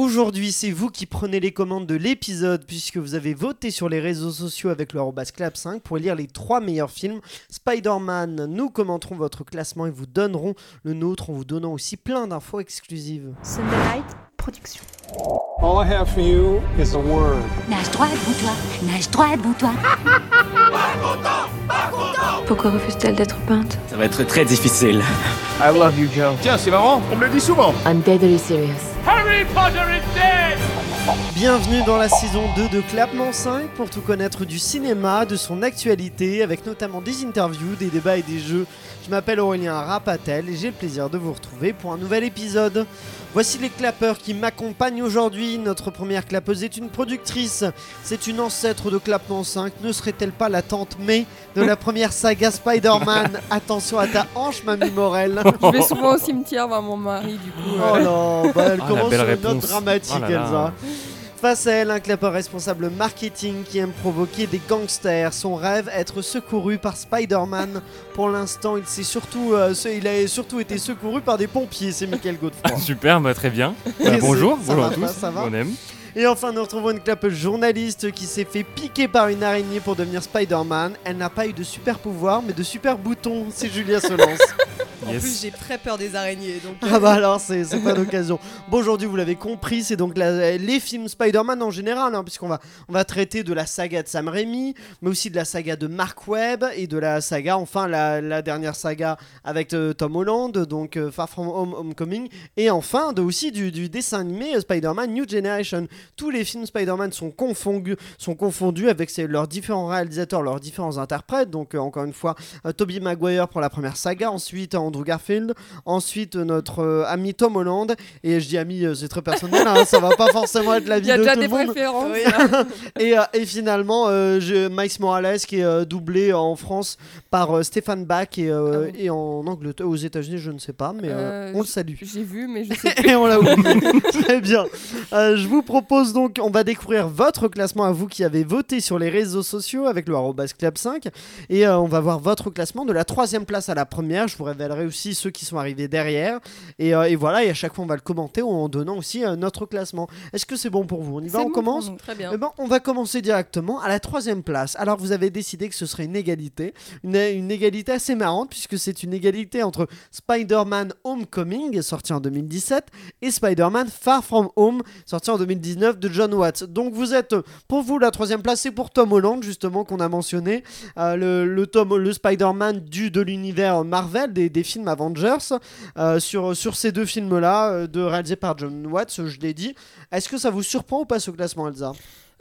Aujourd'hui, c'est vous qui prenez les commandes de l'épisode puisque vous avez voté sur les réseaux sociaux avec le clap5 pour lire les trois meilleurs films. Spider-Man, nous commenterons votre classement et vous donnerons le nôtre en vous donnant aussi plein d'infos exclusives. Sunday Night Production. All I have for you is a word. Nage droit devant toi, nage droit devant toi. Pourquoi refuse-t-elle d'être peinte Ça va être très difficile. I love you, Joe. Tiens, c'est marrant, on me le dit souvent. I'm deadly serious. Bienvenue dans la saison 2 de Clapement 5 pour tout connaître du cinéma, de son actualité, avec notamment des interviews, des débats et des jeux. Je m'appelle Aurélien Rapatel et j'ai le plaisir de vous retrouver pour un nouvel épisode. Voici les clappeurs qui m'accompagnent aujourd'hui. Notre première clapeuse est une productrice. C'est une ancêtre de Clapement 5. Ne serait-elle pas la tante May de la première saga Spider-Man? Attention à ta hanche, Mamie Morel. Je vais souvent au cimetière voir mon mari, du coup. Oh euh, non, bah, elle Ah, commence belle sur une note réponse. dramatique, Oh là là. Elsa. Face à elle, un clapeur responsable marketing qui aime provoquer des gangsters. Son rêve, être secouru par Spider-Man. Pour l'instant, il, s'est surtout, euh, il a surtout été secouru par des pompiers, c'est Michael Godefroy. Super, bah, très bien. Bah, bonjour, ça bonjour va à tous. ça va On aime. Et enfin, nous retrouvons une clapeuse journaliste qui s'est fait piquer par une araignée pour devenir Spider-Man. Elle n'a pas eu de super pouvoir, mais de super boutons. C'est Julia Solence. En Yes. plus, j'ai très peur des araignées. Donc, Ah bah alors c'est pas d'occasion. Bon aujourd'hui vous l'avez compris c'est donc la- les films Spider-Man en général hein, puisqu'on va on va traiter de la saga de Sam Raimi mais aussi de la saga de Mark Webb et de la saga enfin la, la dernière saga avec euh, Tom Holland donc euh, Far From Home Homecoming et enfin de aussi du, du dessin animé euh, Spider-Man New Generation. Tous les films Spider-Man sont confondus sont confondus avec leurs différents réalisateurs leurs différents interprètes donc euh, encore une fois euh, Tobey Maguire pour la première saga ensuite Andrew Garfield Ensuite, euh, notre euh, ami Tom Holland. Et je dis ami, euh, c'est très personnel, hein, ça va pas forcément être il l'avis y a de déjà tout des le monde. préférences. Oui. là. Et, euh, et finalement, euh, je- Miles Morales qui est euh, doublé en France par euh, Stéphane Bach et, euh, Ah et en Angleterre, aux États-Unis, je ne sais pas, mais euh, Euh, on le salue. J'ai vu, mais je sais Et on l'a oublié. Très bien. Euh, je vous propose donc, on va découvrir votre classement à vous qui avez voté sur les réseaux sociaux avec le arrobas club 5. Et euh, on va voir votre classement de la troisième place à la première. Je vous révélerai aussi ceux qui sont arrivés derrière. Et, euh, et voilà, et à chaque fois on va le commenter en donnant aussi euh, notre classement. Est-ce que c'est bon pour vous? On y va, on bon commence? Très bien. eh ben, on va commencer directement à la troisième place. Alors, vous avez décidé que ce serait une égalité. Une, une égalité assez marrante, puisque c'est une égalité entre Spider-Man Homecoming, sorti en 2017, et Spider-Man Far From Home, sorti en 2019 de John Watts. Donc, vous êtes, pour vous, la troisième place, c'est pour Tom Holland, justement, qu'on a mentionné. Euh, le, le, Tom, le Spider-Man du, de l'univers Marvel, des, des films Avengers. Euh, sur, sur ces deux films-là, euh, de, réalisés par John Watts, je l'ai dit. Est-ce que ça vous surprend ou pas ce classement, Elsa?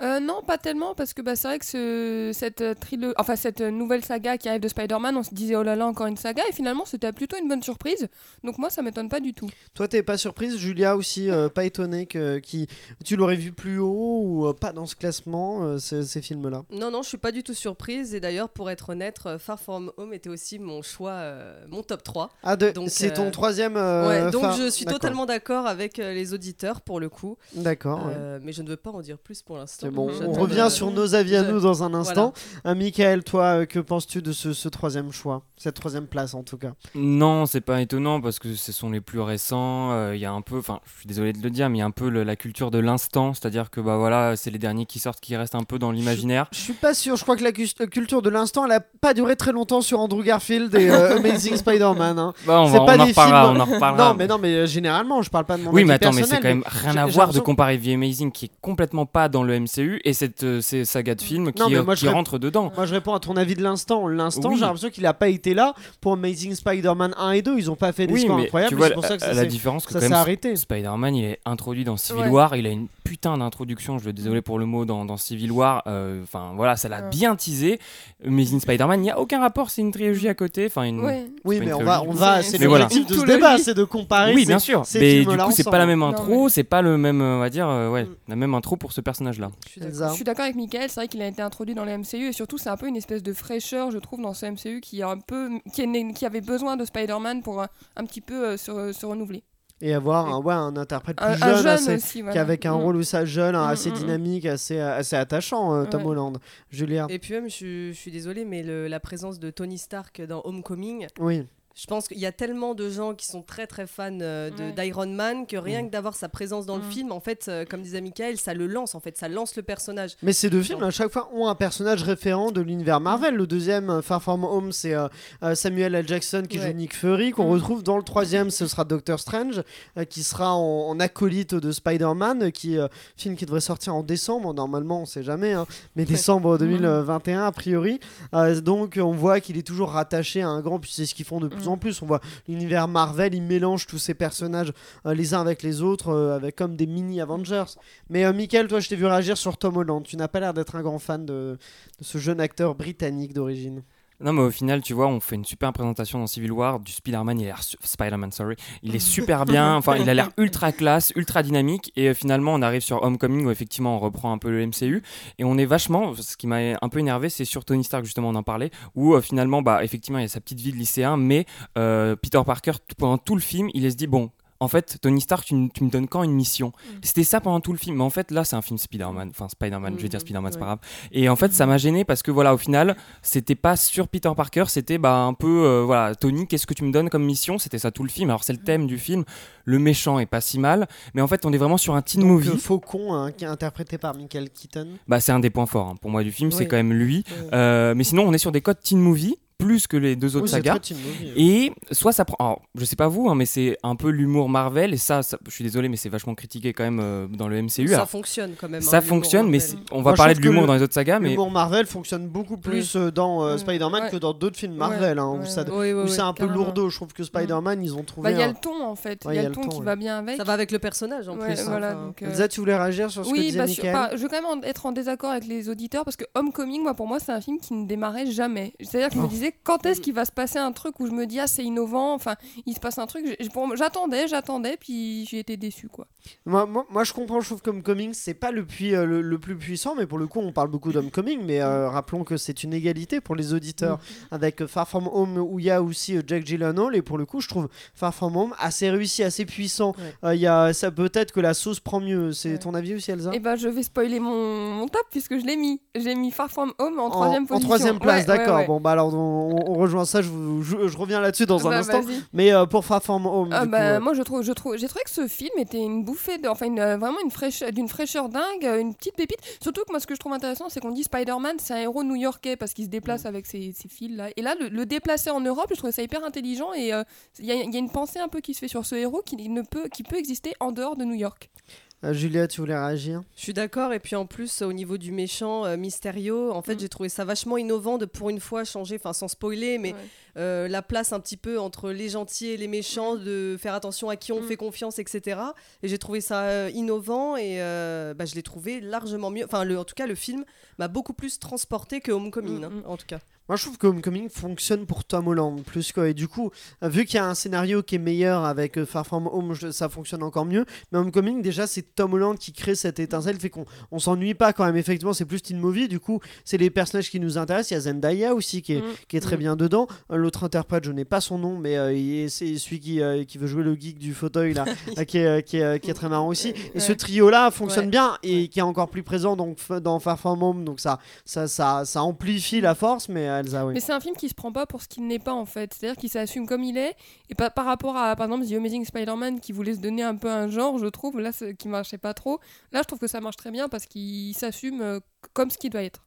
Euh, non, pas tellement, parce que bah, c'est vrai que ce, cette, euh, trilo- enfin, cette euh, nouvelle saga qui arrive de Spider-Man, on se disait oh là là, encore une saga, et finalement c'était plutôt une bonne surprise. Donc moi, ça m'étonne pas du tout. Toi, t'es pas surprise, Julia aussi, euh, pas étonnée que qui, tu l'aurais vu plus haut ou euh, pas dans ce classement, euh, ces, ces films-là? Non, non, je suis pas du tout surprise. Et d'ailleurs, pour être honnête, Far From Home était aussi mon choix, euh, mon top 3. Ah, de- Donc, c'est euh, ton troisième. euh, ouais, donc je suis d'accord. totalement d'accord avec les auditeurs pour le coup. D'accord. ouais. Mais je ne veux pas en dire plus pour l'instant. C'est bon, on revient sur nos avis à nous dans un instant. Euh, Michael, toi, euh, que penses-tu de ce, ce troisième choix Cette troisième place en tout cas? Non, c'est pas étonnant parce que ce sont les plus récents. euh, Il y a un peu, enfin, je suis désolé de le dire, mais il y a un peu le- la culture de l'instant, c'est-à-dire que bah voilà, c'est les derniers qui sortent, qui restent un peu dans l'imaginaire. Je suis pas sûr, je crois que la culture de l'instant, elle a pas duré très longtemps sur Andrew Garfield et euh, Amazing Spider-Man. hein. Bah, on, va, pas on en des reparlera, films- on en reparlera. Non, mais non, mais euh, généralement, je parle pas de mon Oui, mais attends, mais c'est quand même rien à voir de comparer The Amazing qui est complètement pas dans le MCU et cette euh, ces sagas de films qui, Non, euh, moi, qui rentrent dedans. Moi, je réponds à ton avis de l'instant. L'instant, Oui. j'ai l'impression qu'il a pas été là pour Amazing Spider-Man 1 et 2. Ils ont pas fait des Oui, scores mais incroyables. tu vois c'est pour ça que la, ça la s'est- différence que ça quand même arrêté. Spider-Man, il est introduit dans Civil Ouais. War. Il a une putain d'introduction. Je suis désolé pour le mot dans, dans Civil War. euh, Enfin voilà, ça l'a Ouais. bien teasé. Amazing Spider-Man, il n'y a aucun rapport. C'est une trilogie à côté. Enfin une. Ouais. Oui, mais une on va, on va. C'est- l'objectif de ce débat, c'est de comparer. Oui, bien sûr. Mais du coup, c'est pas la même Non, intro, c'est pas le même, on va dire, ouais, la même intro pour ce personnage-là. Je suis d'accord. Avec Michael, c'est vrai qu'il a été introduit dans le MCU et surtout c'est un peu une espèce de fraîcheur, je trouve, dans ce MCU qui, est un peu, qui, est né- qui avait besoin de Spider-Man pour un, un petit peu euh, se, se renouveler. Et avoir un, ouais, un interprète plus Un, un jeune, jeune assez- aussi, voilà. qui avec un Mm. rôle où ça jeune, Mm, assez mm, dynamique, assez, assez attachant, euh, Tom Ouais. Holland. Julia. Et puis même, je, je suis désolée, mais le- la présence de Tony Stark dans Homecoming, Oui. Je pense qu'il y a tellement de gens qui sont très très fans euh, de- Ouais. d'Iron Man que rien Mm. que d'avoir sa présence dans le Mm. film, en fait, euh, comme disait Michael, ça le lance, en fait, ça lance le personnage. Mais ces deux films, à chaque fois, ont un personnage référent de l'univers Marvel. Le deuxième, euh, Far From Home, c'est euh, Samuel L. Jackson qui Ouais. joue Nick Fury, qu'on Mm. retrouve dans le troisième, ce sera Doctor Strange, euh, qui sera en, en acolyte de Spider-Man, qui euh, film qui devrait sortir en décembre, normalement, on sait jamais, hein, mais décembre 2021 a priori. Euh, donc on voit qu'il est toujours rattaché à un grand, puis c'est ce qu'ils font de plus En plus. On voit l'univers Marvel, ils mélangent tous ces personnages euh, les uns avec les autres, euh, avec comme des mini Avengers. Mais euh, Michael, toi, je t'ai vu réagir sur Tom Holland. Tu n'as pas l'air d'être un grand fan de ce jeune acteur britannique d'origine. Non, mais au final, tu vois, on fait une super présentation dans Civil War du Spider-Man. Il a l'air Spider-Man, sorry. Il est super bien. Enfin, il a l'air ultra classe, ultra dynamique. Et euh, finalement, on arrive sur Homecoming où effectivement, on reprend un peu le MCU. Et on est vachement. Ce qui m'a un peu énervé, c'est sur Tony Stark justement, on en parlait, où euh, finalement, bah, effectivement, il y a sa petite vie de lycéen, mais euh, Peter Parker, pendant tout le film, il se dit bon. En fait, Tony Stark, tu, me donnes quand une mission C'était ça pendant tout le film. Mais en fait, là, c'est un film Spider-Man. Enfin, Spider-Man, je vais dire Mhm, Spider-Man, c'est pas grave. Et en fait, ça m'a gêné parce que voilà, au final, c'était pas sur Peter Parker, c'était bah, un peu euh, voilà, Tony, qu'est-ce que tu me donnes comme mission C'était ça tout le film. Alors c'est le thème du film. Le méchant est pas si mal, mais en fait, on est vraiment sur un teen Donc, movie. euh, Faucon, hein, qui est interprété par Michael Keaton. Bah, c'est un des points forts hein, pour moi du film, c'est quand même lui. Ouais. Euh, mais sinon, on est sur des codes teen movie plus que les deux autres Oui, sagas. Et soit ça prend, alors, je sais pas vous, hein, mais c'est un peu l'humour Marvel et ça, ça- je suis désolé, mais c'est vachement critiqué quand même euh, dans le MCU. ça Alors, fonctionne quand même. ça hein, l'humour fonctionne, mais on va Moi, parler de l'humour le- dans les autres sagas, mais L'humour Marvel fonctionne beaucoup plus euh, dans euh. Spider-Man Ouais. que dans d'autres films Marvel, hein, où, ça- c'est un peu lourdeau. Je trouve que Spider-Man, ils ont trouvé. il y a le ton en fait. Il y a le ton qui va bien avec. Ça va avec le personnage en plus. hein, Elsa, tu voulais réagir sur ce que Oui, disait bah, bah, je veux quand même être en désaccord avec les auditeurs parce que Homecoming, moi, pour moi, c'est un film qui ne démarrait jamais. C'est-à-dire que je me Oh. Disais, quand est-ce qu'il va se passer un truc où je me dis, ah, c'est innovant, enfin, il se passe un truc. J'attendais, j'attendais, puis j'ai été déçu, quoi. Moi, moi, moi, je comprends, je trouve que Homecoming, c'est pas le, pui- euh, le, le plus puissant, mais pour le coup, on parle beaucoup d'Homecoming, mais euh, rappelons que c'est une égalité pour les auditeurs avec euh, Far From Home où il y a aussi euh, Jack Gyllenhaal, et pour le coup, je trouve Far From Home assez réussi, assez puissant. Ouais. Euh, Il y a, ça peut-être que la sauce prend mieux. C'est Ouais. ton avis aussi, Elsa? Et ben, je vais spoiler mon, mon top puisque je l'ai mis. J'ai mis Far From Home en troisième en position. troisième place, Ouais, ouais, d'accord. ouais. Bon, bah alors on, on rejoint ça, je, vous- je, je reviens là-dessus dans un Bah, instant. Mais euh, pour Far From Home, Ah bah, coup, euh, moi je trouve je trouve j'ai trouvé que ce film était une bouffée de, enfin une, euh, vraiment une fraîcheur d'une fraîcheur dingue euh, une petite pépite. Surtout que moi ce que je trouve intéressant c'est qu'on dit Spider-Man c'est un héros new-yorkais parce qu'il se déplace Mm. avec ses, ses fils là et là le, le déplacer en Europe je trouvais ça hyper intelligent et il y, y a une pensée un peu qui se fait sur ce héros qui ne peut qui peut exister en dehors de New York euh, Julia, tu voulais réagir? Je suis d'accord, et puis en plus, au niveau du méchant euh, Mysterio, en fait, Mm. j'ai trouvé ça vachement innovant de pour une fois changer, enfin sans spoiler, mais Ouais. euh, la place un petit peu entre les gentils et les méchants, de faire attention à qui on Mm. fait confiance, etc. Et j'ai trouvé ça euh, innovant, et euh, bah, je l'ai trouvé largement mieux. Enfin, le, en tout cas, le film m'a beaucoup plus transporté que Homecoming, Mm, hein, en tout cas. Moi, je trouve que Homecoming fonctionne pour Tom Holland plus que. Et du coup, vu qu'il y a un scénario qui est meilleur avec euh, Far From Home, ça fonctionne encore mieux. Mais Homecoming, déjà, c'est Tom Holland qui crée cette étincelle, fait qu'on on s'ennuie pas quand même. Effectivement, c'est plus teen movie. Du coup, c'est les personnages qui nous intéressent. Il y a Zendaya aussi qui est, Mm. qui est très Mm. bien dedans. Euh, L'autre interprète, je n'ai pas son nom, mais euh, c'est celui qui, euh, qui veut jouer le geek du fauteuil là, qui, est, qui, est, qui est très marrant aussi. Et ce Ouais. trio-là fonctionne Ouais. bien et qui est encore plus présent donc, dans Far From Home. Donc ça, ça, ça, ça amplifie la force. Mais Elsa, oui. Mais c'est un film qui se prend pas pour ce qu'il n'est pas en fait. C'est-à-dire qu'il s'assume comme il est. Et pas par rapport à, par exemple, The Amazing Spider-Man qui voulait se donner un peu un genre, je trouve, là, qui marchait pas trop. Là, je trouve que ça marche très bien parce qu'il s'assume euh, comme ce qu'il doit être.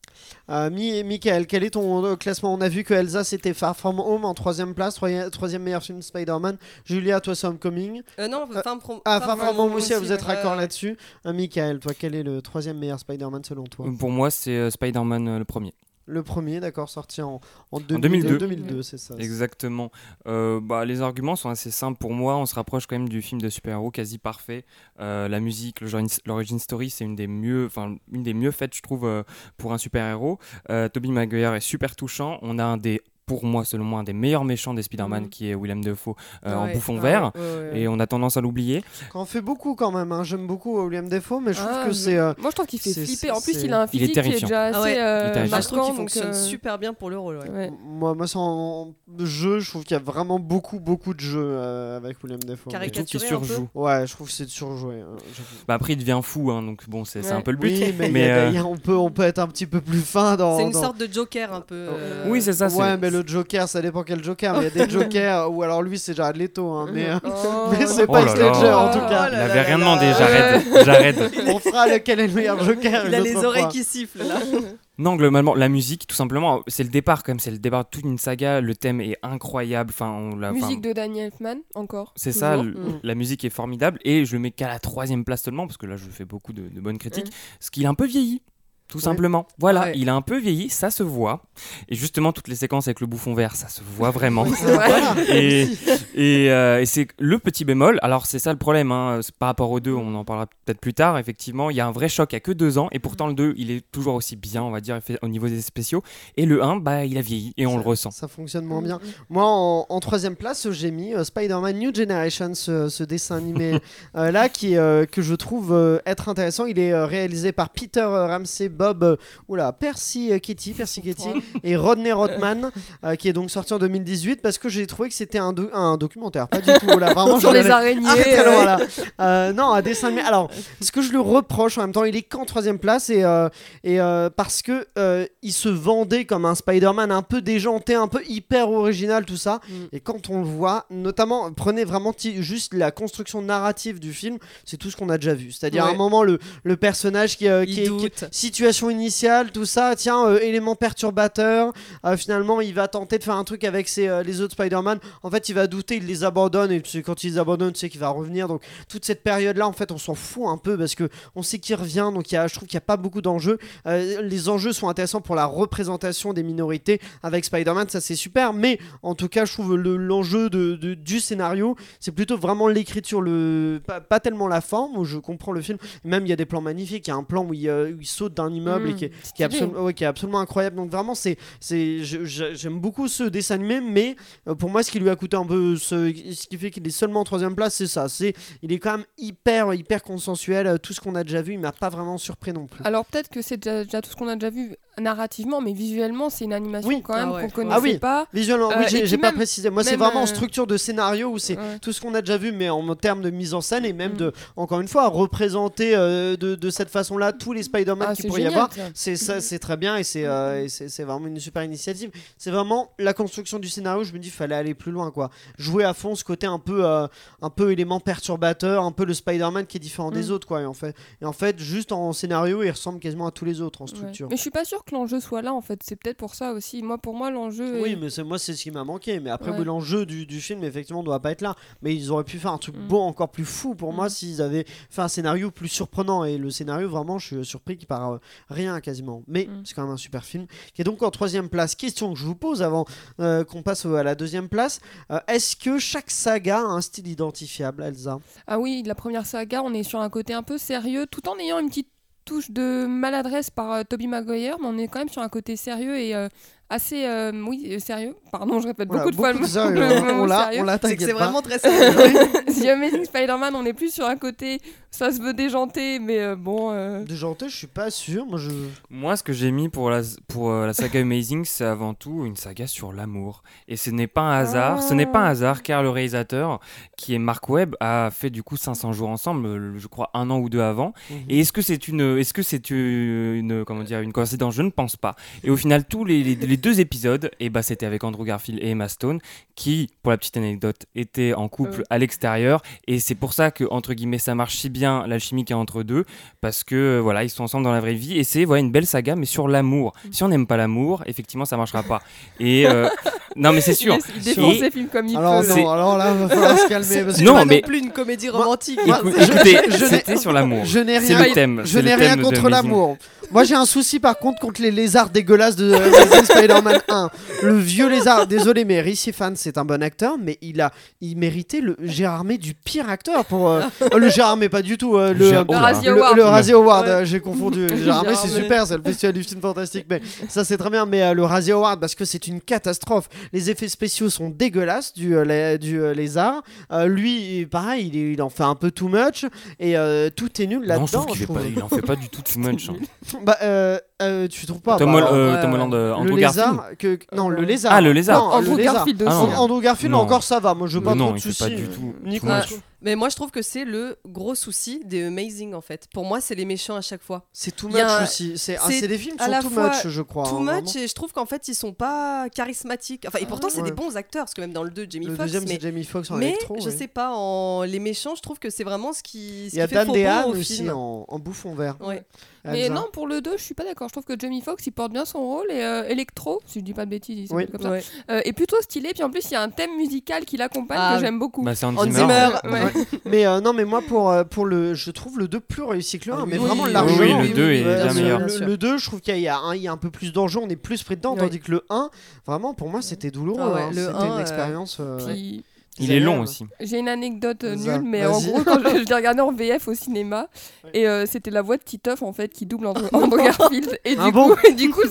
Euh, Mi- Michael, quel est ton euh, classement? On a vu que Elsa c'était Far From Home en troisième place, troisième, meilleur film Spider-Man. Julia, toi c'est Homecoming. Euh, non, Euh, Femme From Ah, Far Far From Home aussi, aussi, vous êtes raccord là-dessus. Euh, Michael, toi quel est le troisième meilleur Spider-Man selon toi? Pour moi, c'est Spider-Man le premier. Le premier, d'accord, sorti en, en, 2002. 2002, c'est ça. Exactement. Euh, bah, les arguments sont assez simples pour moi. On se rapproche quand même du film de super-héros quasi parfait. Euh, la musique, l'origin story, c'est une des mieux, enfin une des mieux faites, je trouve, euh, pour un super-héros. Euh, Tobey Maguire est super touchant. On a un des, pour moi, selon moi, un des meilleurs méchants des Spider-Man, Mhm. qui est Willem Dafoe euh, en bouffon vert. ouais, ouais, ouais. Et on a tendance à l'oublier. Quand on fait beaucoup quand même, hein. j'aime beaucoup William Defoe, mais je trouve Ah, que c'est. euh, Moi, je trouve qu'il fait flipper. En plus, il a un physique qui est déjà assez Ah ouais. euh, Il est terrifiant. Ah, je trouve qu'il marquant, fonctionne euh, super bien pour le rôle. ouais. ouais. Moi, moi c'est en jeu, je trouve qu'il y a vraiment beaucoup, beaucoup de jeux euh, avec William Defoe. Je trouve qu'il Caricaturé un peu. surjoue. Ouais, je trouve que c'est surjoué. hein, j'avoue. Bah, après, il devient fou, hein, donc bon, c'est un peu le but. Oui, mais, il y mais, a- euh, il y a- on, peut, on peut être un petit peu plus fin dans. C'est une sorte de Joker un peu. euh, Oui, c'est ça. Le Joker, ça dépend quel Joker, mais il y a des Jokers ou alors lui c'est Jared Leto, hein, mais, Oh. mais c'est Oh pas Heath. Ledger en tout Oh cas. là Il là avait là rien demandé, j'arrête. j'arrête. On fera lequel est le meilleur Joker. Il a les oreilles qui sifflent là. Non, globalement, la musique, tout simplement, c'est le départ quand même, c'est le départ de toute une saga. Le thème est incroyable. Enfin, on l'a. Musique de Daniel Elfman, encore. C'est ça, le- Mm. la musique est formidable et je le mets qu'à la troisième place seulement parce que là je fais beaucoup de, de bonnes critiques. Ce qu'il a un peu vieilli, tout Ouais. simplement. Voilà, Ouais. il a un peu vieilli, ça se voit. Et justement, toutes les séquences avec le bouffon vert, ça se voit vraiment. Et et, euh, et c'est le petit bémol. Alors c'est ça le problème, hein, par rapport aux deux, on en parlera peut-être plus tard. Effectivement, il y a un vrai choc à que deux ans et pourtant le 2 il est toujours aussi bien, on va dire, au niveau des spéciaux. Et le 1, bah il a vieilli et on le ressent. Ça fonctionne moins bien. Moi, en, en troisième place, j'ai mis euh, Spider-Man New Generation, ce, ce dessin animé euh, là, qui, euh, que je trouve euh, être intéressant. Il est euh, réalisé par Peter Ramsey, Bob, euh, oula, Percy Kitty, Percy Kitty et Rodney Rothman, euh, qui est donc sorti en 2018 parce que j'ai trouvé que c'était un, do- un documentaire, pas du tout. Là, vraiment, Sur les araignées. Euh, loin, là. Non, un dessin. Alors, ce que je le reproche en même temps, il est qu'en troisième place et, et parce que il se vendait comme un Spider-Man un peu déjanté, un peu hyper original, tout ça. Mm. Et quand on le voit, notamment, prenez vraiment juste la construction narrative du film, c'est tout ce qu'on a déjà vu. C'est-à-dire à un moment le, le personnage qui, euh, qui est- qui- doute. Situation initiale, tout ça, tiens, euh, élément perturbateur. euh, finalement, il va tenter de faire un truc avec ses, euh, les autres Spider-Man. En fait, il va douter, il les abandonne. Et quand il les abandonne, tu sais qu'il va revenir. Donc, toute cette période-là, en fait, on s'en fout un peu parce que on sait qu'il revient. Donc, je trouve qu'il n'y a pas beaucoup d'enjeux. Les enjeux sont intéressants pour la représentation des minorités avec Spider-Man, ça c'est super. Mais en tout cas, je trouve le- l'enjeu de, du scénario, c'est plutôt vraiment l'écriture, le pas, tellement la forme je comprends le film. Même il y a des plans magnifiques. Il y a un plan où il, où il saute d'un immeuble et Mm, qui est, qui absolument, ouais, qui est absolument incroyable. Donc vraiment, c'est, c'est, j'aime beaucoup ce dessin animé, mais euh, pour moi, ce qui lui a coûté un peu, ce, ce qui fait qu'il est seulement en troisième place, c'est ça. C'est, il est quand même hyper, hyper consensuel. Euh, Tout ce qu'on a déjà vu, il m'a pas vraiment surpris non plus. Alors peut-être que c'est déjà, déjà tout ce qu'on a déjà vu narrativement, mais visuellement, c'est une animation Oui. quand même Ah ouais. qu'on Ah connaissait oui. pas. Visuellement, oui, Euh, j'ai, pas même- précisé. Moi, c'est vraiment en euh, structure de scénario où c'est Ouais. tout ce qu'on a déjà vu, mais en termes de mise en scène et même Mm. de, encore une fois, représenter euh, de, de cette façon-là tous les Spider-Man Ah, c'est pourrait y C'est ça, c'est très bien et c'est euh, et c'est c'est vraiment une super initiative. C'est vraiment la construction du scénario. Je me dis, fallait aller plus loin, quoi. Jouer à fond ce côté un peu, euh, un peu élément perturbateur, un peu le Spider-Man qui est différent des Mm. autres, quoi. Et en fait, et en fait, juste en scénario, il ressemble quasiment à tous les autres en Ouais. structure. Mais je suis pas sûre que l'enjeu soit là en fait. C'est peut-être pour ça aussi. Moi, pour moi, l'enjeu. Oui, est- mais c'est moi c'est ce qui m'a manqué. Mais après, Ouais. l'enjeu du, du film effectivement doit pas être là. Mais ils auraient pu faire un truc Mm. beau, encore plus fou pour moi Mm. s'ils avaient fait un scénario plus surprenant. Et le scénario, vraiment, je suis surpris qu'il part euh, rien quasiment. Mais Mm. c'est quand même un super film qui est donc en troisième place. Question que je vous pose avant euh, qu'on passe à la deuxième place. Euh, Est-ce que chaque saga a un style identifiable, Elsa? Ah oui, la première saga, on est sur un côté un peu sérieux, tout en ayant une petite touche de maladresse par euh, Tobey Maguire, mais on est quand même sur un côté sérieux et assez, euh, oui, euh, sérieux. Pardon, je répète Voilà, beaucoup de fois le de mot- sérieux, le hein. mot On l'a, sérieux. on l'a, C'est que vraiment très sérieux. The Amazing Spider-Man, on est plus sur un côté, ça se veut déjanter, mais euh, bon. euh, Déjanté, je suis pas sûr. Moi, je. Moi, ce que j'ai mis pour la, pour euh, la saga Amazing, c'est avant tout une saga sur l'amour. Et ce n'est pas un hasard. Ce n'est pas un hasard car le réalisateur, qui est Mark Webb, a fait du coup 500 jours ensemble, je crois un an ou deux avant. Et est-ce que c'est une, est-ce que c'est une, une- comment dire, une coïncidence? Je ne pense pas. Et au final, tous les, les- les deux épisodes, et bah, c'était avec Andrew Garfield et Emma Stone, qui, pour la petite anecdote, étaient en couple Euh. à l'extérieur. Et c'est pour ça que entre guillemets, ça marche si bien l'alchimie qu'il y a entre deux, parce que euh, voilà, ils sont ensemble dans la vraie vie. Et c'est voilà une belle saga, mais sur l'amour. Si on n'aime pas l'amour, effectivement, ça marchera pas. Et euh, non, mais c'est sûr. Il, il défend Et- ses films comme il Alors peut. c'est- non, alors là, va falloir se calmer. parce que- Non, pas mais- non plus une comédie romantique. moi, Écoute- je- écoutez, c'était sur l'amour. Je n'ai rien, le thème. je n'ai le rien contre l'amour. Moi j'ai un souci par contre contre les lézards dégueulasses de Spider-Man 1. Le vieux lézard, désolé mais Rishi Fan c'est un bon acteur mais il a il méritait le Gérard May du pire acteur pour euh, le Gérard May pas du tout euh, le, Gérard- Le le, Award. le Razzie Award, Ouais. euh, j'ai confondu. Gérard May, c'est super, c'est le festival du film fantastique, mais ça c'est très bien. Mais euh, le Razzie Award, parce que c'est une catastrophe. Les effets spéciaux sont dégueulasses du, euh, du euh, lézard. Euh, lui, pareil, il, en fait un peu too much et euh, tout est nul là-dedans. il en fait pas du tout too much. hein. Bah, euh, euh, tu trouves pas Tom, bah, euh, ouais, Tom. Holland, euh, le Andrew Garfield. lézard, que, non, le lézard. Ah, le lézard. Non, Andrew le lézard. Garfield aussi. Ah, non. Andrew Garfield, Non. encore ça va. Moi, je veux pas non, trop de il fait soucis. pas du tout. Nico, too Ouais. much. Mais moi, je trouve que c'est le gros souci des Amazing en fait. Pour moi, c'est les méchants à chaque fois. C'est too much un- aussi. C'est ah, c'est des films qui à sont la too fois much, je crois. Too hein, much vraiment. et je trouve qu'en fait, ils sont pas charismatiques. Enfin, et pourtant, c'est ouais. des bons acteurs parce que même dans le 2, Jamie Le Foxx. deuxième, mais c'est Jamie Foxx en mais électro. je oui. sais pas, en les méchants, je trouve que c'est vraiment ce qui, ce Il y a qui fait Dan au aussi en, en bouffon vert. Ouais. Mais non, pour le 2, je suis pas d'accord. Je trouve que Jamie Foxx, il porte bien son rôle et euh, Electro, si je dis pas de bêtises, il Oui. s'appelle comme ça, Ouais. euh, est plutôt stylé. Puis en plus, il y a un thème musical qui l'accompagne Ah, que j'aime beaucoup. Bah, c'est Hans Zimmer. Zimmer. Ouais. Mais euh, non, mais moi pour euh, pour le, je trouve le 2 plus réussi que le 1, Ah mais oui, vraiment oui, largement. oui, le 2 est bien le- meilleur. Le, sûr. le 2, je trouve qu'il y, a un- il y a un peu plus d'enjeu, on est plus pris dedans, tandis que le 1, vraiment pour moi c'était douloureux. Ah ouais, hein. C'était 1, une euh, expérience. euh, Puis, Il est long aussi. J'ai une anecdote euh, nulle, mais en gros, quand je, je l'ai regardé en VF au cinéma, et euh, c'était la voix de Titoff en fait qui double Andrew, Andrew Garfield, et Ah du bon coup, du coup,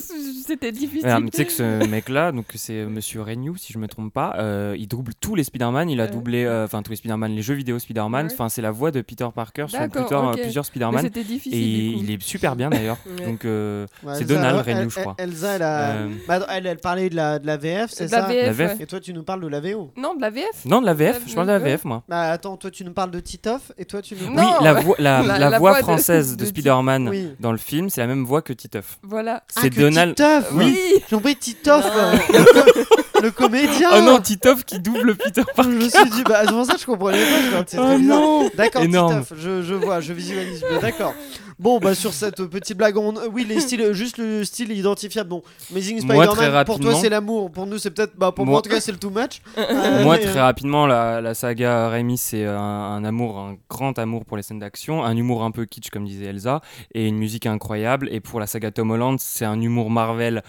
c'était difficile. Ouais, mais tu sais que ce mec-là, donc c'est euh, Monsieur Renew, si je me trompe pas, euh, il double tous les Spider-Man. Il a doublé, euh, enfin tous les Spider-Man, les jeux vidéo Spider-Man. Ouais. Enfin, c'est la voix de Peter Parker sur plusieurs, plusieurs Spider-Man. c'était Et difficile. du coup. il est super bien d'ailleurs. Ouais. Donc euh, Ouais, c'est Donald elle- Renew, elle- je crois. Elsa, elle, a- Euh, bah, elle, elle parlait de la, de la VF, c'est ça La VF. Et toi, tu nous parles de la VO. Non, de la VF. Non, de la VF. La- Je parle de la. VF, moi. Bah attends, toi tu nous parles de Titoff et toi tu nous. Oui, la, voix- la, La- voix française de, de Spider-Man Oui. dans le film, c'est la même voix que Titeuf. Voilà. Ah, C'est que Donald. Titoff Oui. J'ai oublié Titoff le, comédien Oh non, Titeuf qui double Peter Je Parker. me suis dit, bah, c'est pour ça que je comprenais pas. je Oh non D'accord. Titoff, je, je vois, je visualise d'accord. Bon, bah sur cette petite blague, on... euh, oui, les styles, juste le style identifiable. Bon, Amazing Spider-Man, pour toi c'est l'amour, pour nous c'est peut-être, bah pour moi, en tout cas c'est le too much. Euh, Moi, mais, très euh, rapidement, la, la saga Rémi, c'est un, un amour, un grand amour pour les scènes d'action, un humour un peu kitsch, comme disait Elsa, et une musique incroyable. Et pour la saga Tom Holland, c'est un humour Marvel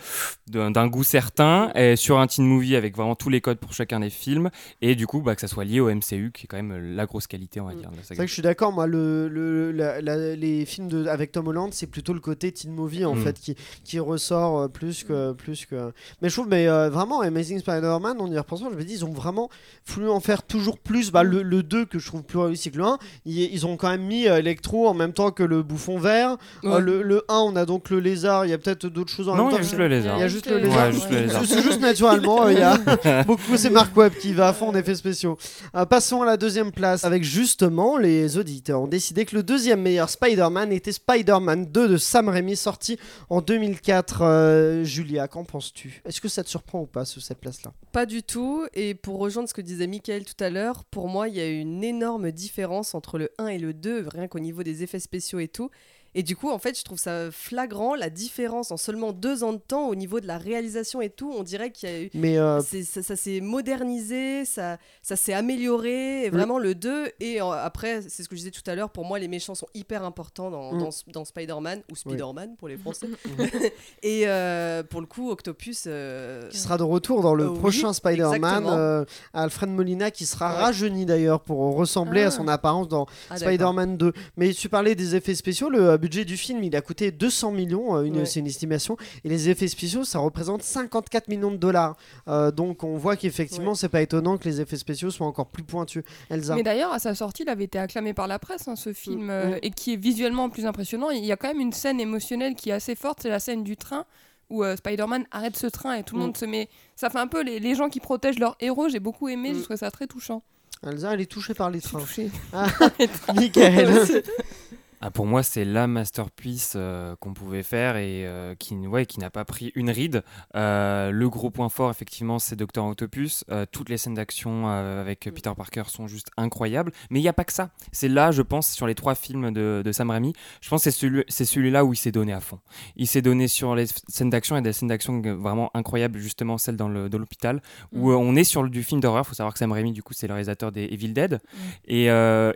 d'un d'un goût certain, et sur un teen movie avec vraiment tous les codes pour chacun des films, et du coup, bah, que ça soit lié au MCU, qui est quand même la grosse qualité, on va dire, de la C'est vrai que je suis d'accord, moi, le, le, la- la- les films de, avec Tom Holland, c'est plutôt le côté teen movie en Mm. fait qui, qui ressort euh, plus que, plus que. Mais je trouve, mais euh, vraiment, Amazing Spider-Man, en y repensant, je me dis, ils ont vraiment voulu en faire toujours plus. Bah, le, le 2 que je trouve plus réussi que le 1, ils, ils ont quand même mis euh, Electro en même temps que le bouffon vert. Euh, le, le 1, on a donc le lézard, il y a peut-être d'autres choses en Non, même il y a temps. juste le lézard. Il y a juste le lézard. C'est juste naturellement, euh, il y a beaucoup, c'est Mark Webb qui va à fond en effets spéciaux. Euh, passons à la deuxième place avec justement les auditeurs ont décidé que le deuxième meilleur Spider-Man était Spider-Man 2 de Sam Raimi sorti en 2004. Euh, Julia, qu'en penses-tu? Est-ce que ça te surprend ou pas ce- cette place-là? Pas du tout. Et pour rejoindre ce que disait Michael tout à l'heure, pour moi, il y a une énorme différence entre le 1 et le 2, rien qu'au niveau des effets spéciaux et tout. Et du coup, en fait, je trouve ça flagrant, la différence en seulement deux ans de temps au niveau de la réalisation et tout. On dirait qu'il y a eu... Mais euh, ça, ça s'est modernisé, ça, ça s'est amélioré, et vraiment le 2. Et en- après, c'est ce que je disais tout à l'heure, pour moi, les méchants sont hyper importants dans, Mm. dans, dans Spider-Man, ou Spider-Man pour les Français. et euh, pour le coup, Octopus. euh, qui sera de retour dans le Euh, oui, prochain Spider-Man, euh, Alfred Molina qui sera Ouais. rajeuni d'ailleurs pour ressembler à Ah. son apparence dans ah. Spider-Man 2. Mais tu parlais des effets spéciaux, le euh, budget du film il a coûté 200 millions, euh, une- Ouais. c'est une estimation, et les effets spéciaux ça représente 54 millions de dollars. Euh, donc on voit qu'effectivement Ouais. c'est pas étonnant que les effets spéciaux soient encore plus pointus. Elsa. Mais d'ailleurs, à sa sortie, il avait été acclamé par la presse, hein, ce film, euh, Mm. et qui est visuellement plus impressionnant. Il y a quand même une scène émotionnelle qui est assez forte, c'est la scène du train où euh, Spider-Man arrête ce train et tout le Mm. monde se met. Ça fait un peu les, les gens qui protègent leurs héros. J'ai beaucoup aimé, Mm. je trouve ça très touchant. Elsa elle est touchée par les trains. touchée. Ah, Nickel. Ah, pour moi, c'est la masterpiece euh, qu'on pouvait faire et euh, qui, ouais, qui n'a pas pris une ride. Euh, le gros point fort, effectivement, c'est Docteur Octopus. Euh, toutes les scènes d'action avec Peter Parker sont juste incroyables. Mais il n'y a pas que ça. C'est là, je pense, sur les trois films de, de Sam Raimi, je pense que c'est celui, c'est celui-là où il s'est donné à fond. Il s'est donné sur les scènes d'action et des scènes d'action vraiment incroyables, justement celle dans le- dans l'hôpital, où euh, on est sur du film d'horreur. Il faut savoir que Sam Raimi, du coup, c'est le réalisateur des Evil Dead. Et, et, euh,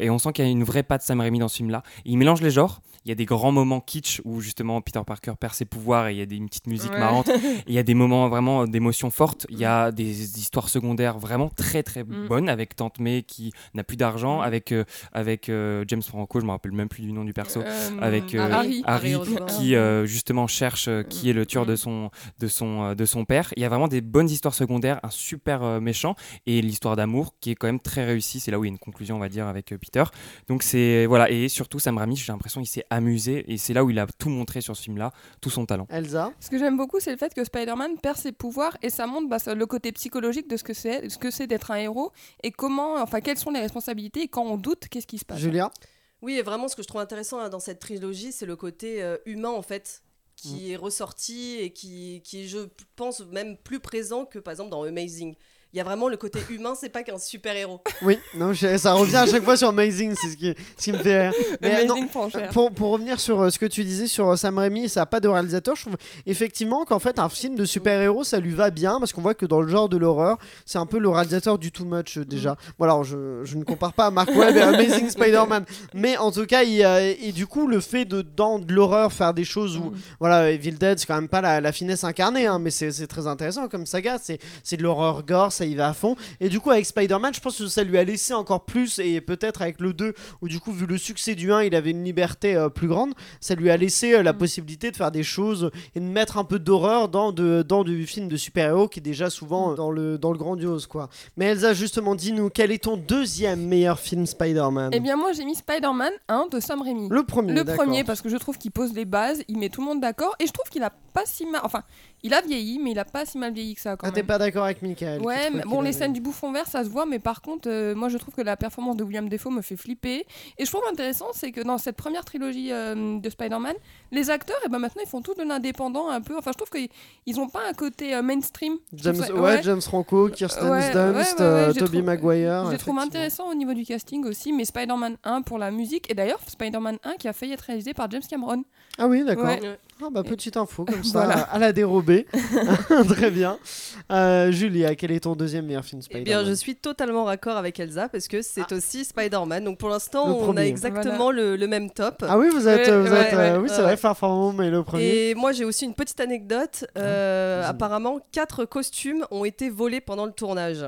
et on sent qu'il y a une vraie patte Sam Raimi dans ce film-là. Il mélange les genres. Il y a des grands moments kitsch où justement Peter Parker perd ses pouvoirs et il y a des, une petite musique Ouais. marrante. Il y a des moments vraiment d'émotions fortes. Il y a des histoires secondaires vraiment très très Mm. bonnes avec Tante May qui n'a plus d'argent, avec, euh, avec euh, James Franco, je me rappelle même plus du nom du perso. Euh, Avec Harry. Qui justement cherche qui est le tueur de Mm. son, de, son, de son père. Il y a vraiment des bonnes histoires secondaires, un super méchant et l'histoire d'amour qui est quand même très réussie. C'est là où il y a une conclusion, on va dire, avec Peter. Donc c'est voilà et surtout Sam Raimi, j'ai l'impression qu'il s'est amusé. Et c'est là où il a tout montré sur ce film-là, tout son talent. Elsa Ce que j'aime beaucoup, c'est le fait que Spider-Man perd ses pouvoirs et ça montre bah, le côté psychologique de ce que c'est, ce que c'est d'être un héros et comment, enfin, quelles sont les responsabilités et quand on doute, qu'est-ce qui se passe. Julia Oui, et vraiment, ce que je trouve intéressant hein, dans cette trilogie, c'est le côté euh, humain, en fait, qui Mm. est ressorti et qui, qui est, je pense, même plus présent que, par exemple, dans Amazing. Il y a vraiment le côté humain, c'est pas qu'un super-héros. Oui, non, je- ça revient à chaque fois sur Amazing, c'est ce qui, ce qui me fait rire. Mais, non, Amazing Franchère. pour, pour revenir sur euh, ce que tu disais sur euh, Sam Raimi, ça n'a pas de réalisateur. Je trouve effectivement qu'en fait, un film de super-héros, ça lui va bien parce qu'on voit que dans le genre de l'horreur, c'est un peu le réalisateur du too much euh, déjà. Bon, alors je, je ne compare pas à Mark Webb et Amazing Spider-Man, mais en tout cas, il, euh, et du coup, le fait de dans de l'horreur faire des choses où, voilà, Evil Dead, c'est quand même pas la, la finesse incarnée, hein, mais c'est c'est très intéressant comme saga. C'est c'est de l'horreur gore, ça y va à fond. Et du coup, avec Spider-Man, je pense que ça lui a laissé encore plus, et peut-être avec le 2, où du coup, vu le succès du 1, il avait une liberté euh, plus grande, ça lui a laissé euh, la possibilité de faire des choses et de mettre un peu d'horreur dans, de, dans du film de super-héros qui est déjà souvent euh, dans le, dans le grandiose, quoi. Mais Elsa, justement, dis-nous, quel est ton deuxième meilleur film Spider-Man? Eh bien, moi, j'ai mis Spider-Man 1 de Sam Raimi. Le premier, Le premier, parce que je trouve qu'il pose les bases, il met tout le monde d'accord, et je trouve qu'il a pas si mal. Enfin, il a vieilli, mais il a pas si mal vieilli que ça quand Ah, t'es pas d'accord avec Michael Ouais, mais bon, les avait- scènes du bouffon vert, ça se voit, mais par contre, euh, moi je trouve que la performance de William Defoe me fait flipper. Et je trouve intéressant, c'est que dans cette première trilogie euh, de Spider-Man, les acteurs, et ben maintenant, ils font tout de l'indépendant un peu. Enfin, je trouve qu'ils ils ont pas un côté euh, mainstream. James, ouais, James Franco, Kirsten Ouais, Dunst, ouais, ouais, ouais, j'ai Tobey Maguire. Je les trouve intéressants au niveau du casting aussi, mais Spider-Man 1 pour la musique, et d'ailleurs Spider-Man 1 qui a failli être réalisé par James Cameron. Ah oui, d'accord. Ouais. Ah bah, petite info comme ça, Voilà. à la dérobée. Très bien. Euh, Julia, quel est ton deuxième meilleur film Eh Spider-Man bien, je suis totalement raccord avec Elsa parce que c'est aussi Spider-Man. Donc, pour l'instant, Le on premier. a exactement le, le même top. Ah oui, vous êtes. Ouais, vous ouais, êtes euh, ouais, oui, c'est vrai, Far From Home est le premier. Et moi, j'ai aussi une petite anecdote. Euh, apparemment, quatre costumes ont été volés pendant le tournage.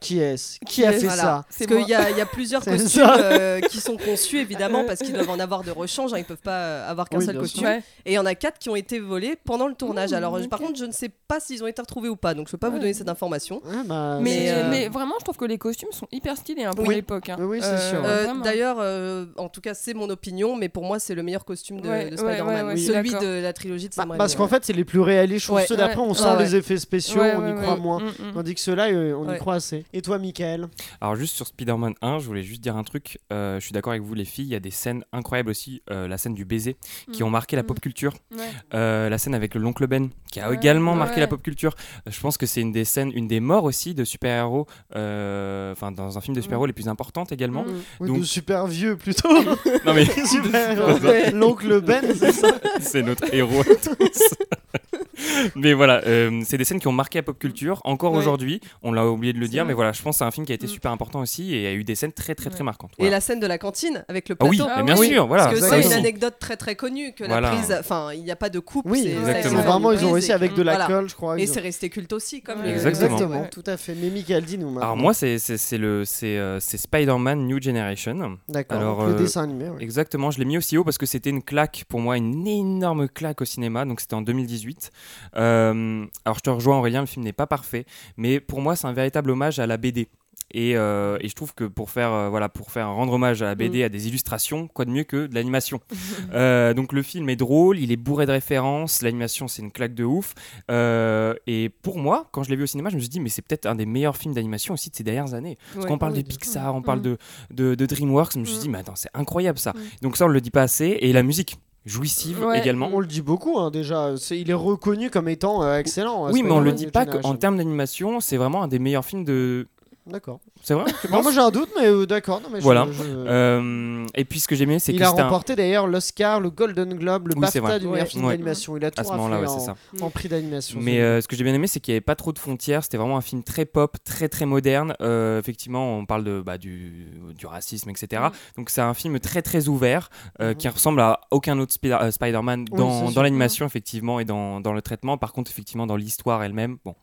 Qui est-ce? Qui a est-ce? fait Voilà. ça? Parce qu'il y a, y a plusieurs costumes euh, qui sont conçus, évidemment, parce qu'ils doivent en avoir de rechange. Hein, ils peuvent pas euh, avoir qu'un Oui, seul costume. Ouais. Et il y en a quatre qui ont été volés pendant le tournage. Mmh, Alors, par contre, je ne sais pas s'ils ont été retrouvés ou pas. Donc, je ne peux pas vous donner cette information. Ouais, bah, Mais, Mais, euh, mais vraiment, je trouve que les costumes sont hyper stylés hein, pour Oui. l'époque. hein. Oui. Euh. D'ailleurs, euh, en tout cas, c'est mon opinion, mais pour moi, c'est le meilleur costume de, Spider-Man. Celui de la trilogie de bah, Sam Raimi. parce qu'en fait, c'est les plus réalistes. Ceux d'après, on sent Ah les effets spéciaux, on y croit moins. Mm, mm. Tandis que ceux-là, euh, on y croit assez. Et toi, Michael Alors juste sur Spider-Man 1, je voulais juste dire un truc. Euh, je suis d'accord avec vous les filles, il y a des scènes incroyables aussi. Euh, la scène du baiser qui ont marqué la Mm. pop culture. Ouais. Euh, la scène avec l'oncle Ben qui a Ouais, également ouais. marqué la pop culture. Je pense que c'est une des scènes, une des morts aussi de super-héros, euh, enfin dans un film de super-héros les plus importantes également. Mm. Oui, Donc- de super vieux plutôt. Non mais. L'oncle Ben, c'est ça c'est notre héros à tous. mais voilà, euh, c'est des scènes qui ont marqué la pop culture. Encore Ouais. aujourd'hui, on l'a oublié de le dire, vrai. mais voilà, je pense que c'est un film qui a été Mm. super important aussi et a eu des scènes très très très marquantes. Et la scène de la cantine avec le Ah oui, plateau. Ah mais bien oui. sûr, voilà. Parce que c'est une anecdote très très connue que Voilà. la prise, enfin il n'y a pas de coupe. Oui, Exactement. vraiment, ils ont réussi avec de voilà. l'alcool, je crois. Et c'est resté culte aussi, comme Exactement. Exactement, Ouais. tout à fait. Mais Michael, dis-nous. Alors moi, c'est c'est- c'est le c'est euh, c'est Spider-Man New Generation. D'accord, le euh, dessin animé. ouais. Exactement, je l'ai mis aussi haut parce que c'était une claque pour moi, une énorme claque au cinéma. Donc c'était en 2018. Euh, alors je te rejoins Aurélien, le film n'est pas parfait, mais pour moi c'est un véritable hommage à la BD. Et, euh, et je trouve que pour faire euh, voilà pour faire rendre hommage à la BD, à des illustrations, quoi de mieux que de l'animation. Euh, donc le film est drôle, il est bourré de références, l'animation c'est une claque de ouf. Et pour moi, quand je l'ai vu au cinéma, je me suis dit mais c'est peut-être un des meilleurs films d'animation aussi de ces dernières années. Parce Ouais. qu'on parle oui, de Pixar, on parle Mm. de, de, de DreamWorks, je me suis Mm. dit mais attends c'est incroyable ça. Mm. Donc ça on le dit pas assez et la musique jouissive Ouais. également. On le dit beaucoup hein, déjà. C'est- il est reconnu comme étant euh, excellent. euh, Oui mais on le dit pas qu'en termes d'animation c'est vraiment un des meilleurs films de. D'accord. C'est vrai tu Bon, penses moi j'ai un doute, mais euh, d'accord. non, mais je- Voilà. je- Euh, Et puis ce que j'ai aimé c'est que Il a c'était un- remporté d'ailleurs l'Oscar, le Golden Globe, le Oui, c'est BAFTA vrai. du meilleur Ouais. film Ouais. d'animation. Il a tout à ce moment-là raflé ouais, c'est ça. en prix d'animation. Mais euh, ce que j'ai bien aimé, c'est qu'il n'y avait pas trop de frontières. C'était vraiment un film très pop, très très moderne. Euh, effectivement, on parle de, bah, du, du racisme, etc. Mm. Donc c'est un film très très ouvert euh, Mhm. qui ressemble à aucun autre Spider- euh, Spider-Man Oui, dans, c'est dans sûr. l'animation, effectivement, et dans, dans le traitement. Par contre, effectivement, dans l'histoire elle-même, bon.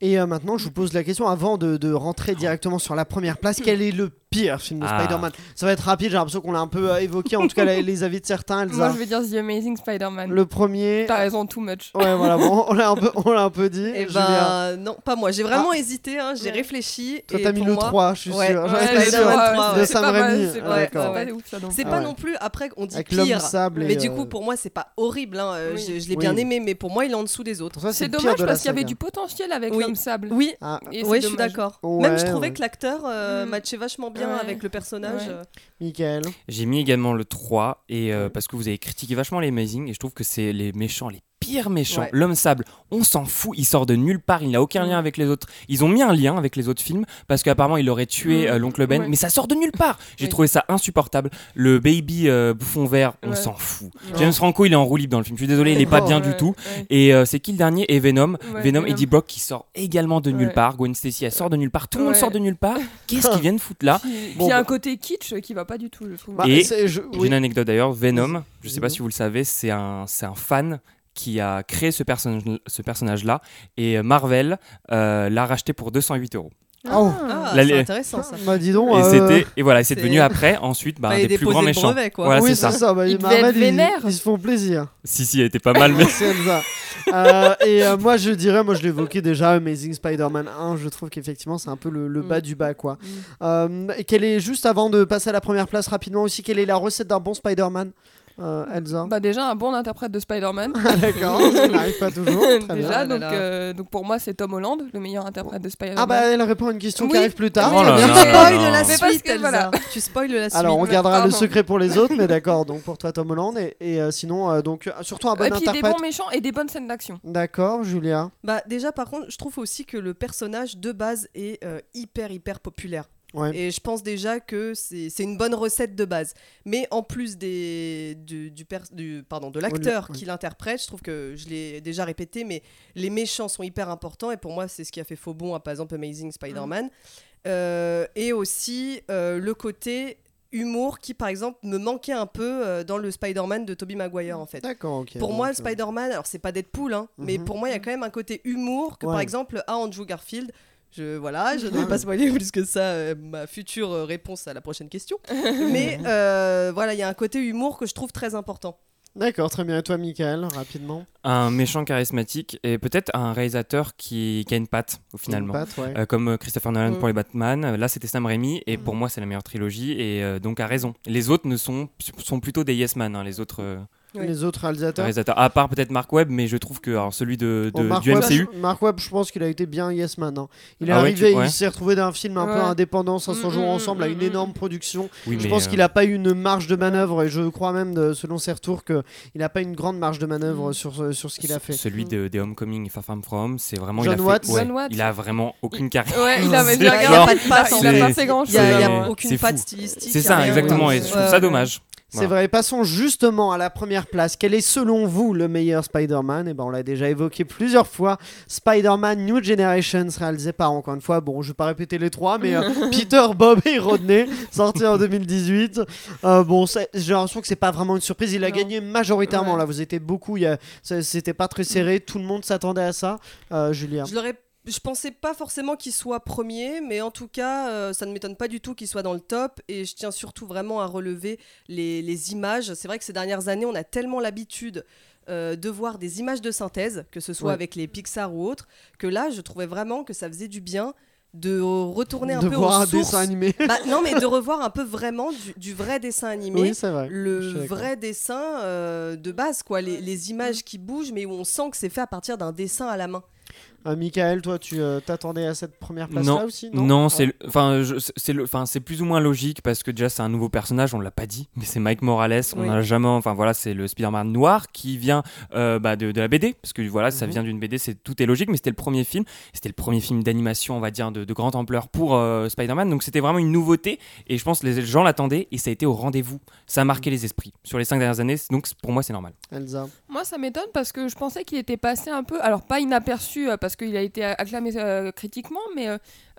Et euh, maintenant, je vous pose la question avant de, de rentrer directement sur la première place. Quel est le pire film de Ah. Spider-Man. Ça va être rapide, j'ai l'impression qu'on l'a un peu euh, évoqué, en tout cas les, les avis de certains, Elsa. Moi, je vais dire The Amazing Spider-Man. Le premier. T'as raison, too much. Ouais, voilà, bon, on l'a un peu, on l'a un peu dit. Et Julien. ben non, pas moi. J'ai vraiment hésité, hein, j'ai Ouais. réfléchi. Toi, t'as mis le moi- 3, je suis Ouais. sûr. Ouais, sûr. Spider-Man 3, de. Sam Raimi. c'est Ah, pas- ouf, ça non C'est plus. pas Ouais. non plus, après, on dit Avec pire. sable Mais du euh, coup, pour moi, c'est pas horrible. hein, euh. Je, l'ai bien aimé, mais pour moi, il est en dessous des autres. C'est dommage parce qu'il y avait du potentiel avec l'homme sable. Oui, Ah, je suis d'accord. Même je trouvais que l'acteur euh, Mm. matchait vachement bien Ouais. avec le personnage. Ouais. euh. Michael. J'ai mis également le 3 et euh, parce que vous avez critiqué vachement les Amazing et je trouve que c'est les méchants les pires méchants. Ouais. L'homme sable, on s'en fout, il sort de nulle part, il n'a aucun lien avec les autres. Ils ont mis un lien avec les autres films parce qu'apparemment il aurait tué euh, l'oncle Ben, Ouais. mais ça sort de nulle part. J'ai trouvé ça insupportable. Le baby euh, bouffon vert, on Ouais. s'en fout. Ouais. James Franco, il est en roue libre dans le film. Je suis désolé, il est pas bien du tout. ouais. Et euh, c'est qui le dernier? Et Venom. Ouais, Venom, Venom. Eddie Brock qui sort également de nulle Ouais. part. Gwen Stacy, elle sort de nulle part. Tout le monde sort de nulle part. Qu'est-ce qu'ils viennent foutre là? Bon, il y a bah. un côté kitsch qui va pas du tout, je trouve. Bah, Et je- oui. une anecdote d'ailleurs. Venom, je sais pas Mhm. si vous le savez, c'est un, c'est un fan qui a créé ce, personnage, ce personnage-là et euh, Marvel euh, l'a racheté pour 208 euros. Oh. Ah, La- c'est intéressant ça. Bah dis donc. Et euh, et voilà, c'est devenu après ensuite bah, Bah, des plus grands méchants. brevet, quoi. Voilà, oui, c'est ça. ça. Bah, Il devait Marvel, être ils- vénère. Ils, se font plaisir. Si si, elle était pas mal, mais ça. Euh, et euh, moi, je dirais, moi, je l'évoquais déjà, Amazing Spider-Man 1. Je trouve qu'effectivement, c'est un peu le, le bas Mm. du bas, quoi. Mm. Euh, quelle est juste avant de passer à la première place rapidement aussi, quelle est la recette d'un bon Spider-Man, euh, Elsa Bah déjà un bon interprète de Spider-Man. Ah, D'accord, ça n'arrive pas toujours. Très bien. déjà, là donc, là. euh, donc pour moi c'est Tom Holland, le meilleur interprète de Spider-Man. Ah bah elle répond à une question qui arrive plus tard. Oh là bien. Tu là spoil là. la suite, que, Elsa. voilà. Tu spoil la suite. Alors on gardera le secret pour les autres, mais d'accord. Donc pour toi Tom Holland et, et, euh, sinon euh, donc surtout un bon Et puis des interprète. bons méchants et des bonnes scènes d'action. D'accord, Julia. Bah déjà par contre, je trouve aussi que le personnage de base est euh, hyper hyper populaire. Ouais. Et je pense déjà que c'est une bonne recette de base. Mais en plus des, du, du, pers- du- pardon, de l'acteur ouais. qui l'interprète, je trouve que je l'ai déjà répété, mais les méchants sont hyper importants. Et pour moi, c'est ce qui a fait faux bon à par exemple Amazing Spider-Man. Euh, et aussi euh, le côté humour qui par exemple me manquait un peu euh, dans le Spider-Man de Tobey Maguire en fait. D'accord, ok. Pour moi, le Spider-Man, alors c'est pas Deadpool, hein, mais Mhm. pour moi, il y a quand même un côté humour que Ouais. par exemple a Andrew Garfield. Je, voilà, je ne vais pas spoiler plus que ça euh, ma future euh, réponse à la prochaine question. mais euh, voilà, il y a un côté humour que je trouve très important. D'accord, très bien. Et toi, Michael, rapidement? un méchant charismatique et peut-être un réalisateur qui, qui a une patte au finalement. Une patte, ouais. Euh, comme Christopher Nolan Mm. pour les Batman, là c'était Sam Raimi et Mm. pour moi c'est la meilleure trilogie et euh, donc a raison. Les autres ne sont sont plutôt des yes man, hein, les autres euh, Oui. Les autres réalisateurs. réalisateurs. À part peut-être Mark Webb, mais je trouve que alors, celui de, du MCU, je- Mark Webb, je pense qu'il a été bien Yes Man. hein. Il est Ah ouais, arrivé, tu- ouais. il s'est retrouvé d'un film un peu indépendant, 500 Mm, jours ensemble, à mm, une mm. énorme production. oui, je pense euh, qu'il n'a pas eu une marge de manœuvre et je crois même, de- selon ses retours, qu'il n'a pas une grande marge de manœuvre Mm. sur, ce- sur ce qu'il a fait. Celui de, des Homecoming et Far From From, c'est vraiment John il a Watts. fait, ouais, John Watts. il a vraiment aucune carrière. Ouais, il a pas de patte, Il a en pas fait. grand Il n'y a, aucune patte stylistique. C'est ça exactement et je trouve ça dommage. C'est Voilà. vrai, passons justement à la première place. Quel est selon vous le meilleur Spider-Man? Et ben, On l'a déjà évoqué plusieurs fois. Spider-Man New Generations, réalisé par, encore une fois, bon, je vais pas répéter les trois, mais euh, Peter, Bob et Rodney, sorti en 2018. Euh, bon, j'ai l'impression que c'est pas vraiment une surprise. Il a Non. gagné majoritairement. Ouais. Là, vous étiez beaucoup. C'était pas très serré. Tout le monde s'attendait à ça. Euh, Julien. Je l'aurais je pensais pas forcément qu'il soit premier, mais en tout cas, euh, ça ne m'étonne pas du tout qu'il soit dans le top. Et je tiens surtout vraiment à relever les, les images. C'est vrai que ces dernières années, on a tellement l'habitude euh, de voir des images de synthèse, que ce soit Ouais. avec les Pixar ou autres, que là, je trouvais vraiment que ça faisait du bien de retourner un de peu voir aux un sources. dessin animé. Bah, non, mais de revoir un peu vraiment du, du vrai dessin animé. oui, c'est vrai. Le vrai dessin euh, de base, quoi. Les, les images qui bougent, mais où on sent que c'est fait à partir d'un dessin à la main. Euh, Michael, toi, tu euh, t'attendais à cette première place-là Non, aussi non, Non, c'est enfin c'est le enfin c'est plus ou moins logique parce que déjà c'est un nouveau personnage, on l'a pas dit, mais c'est Mike Morales, on n'a jamais enfin voilà, c'est le Spider-Man noir qui vient euh, bah, de, de la BD parce que voilà, ça Mhm. vient d'une BD, c'est tout est logique, mais c'était le premier film, c'était le premier film d'animation, on va dire de, de grande ampleur pour euh, Spider-Man, donc c'était vraiment une nouveauté et je pense que les gens l'attendaient et ça a été au rendez-vous. Ça a marqué les esprits sur les cinq dernières années, donc pour moi c'est normal. Elsa. Moi, ça m'étonne parce que je pensais qu'il était passé un peu, alors pas inaperçu, parce parce qu'il a été acclamé euh, critiquement, mais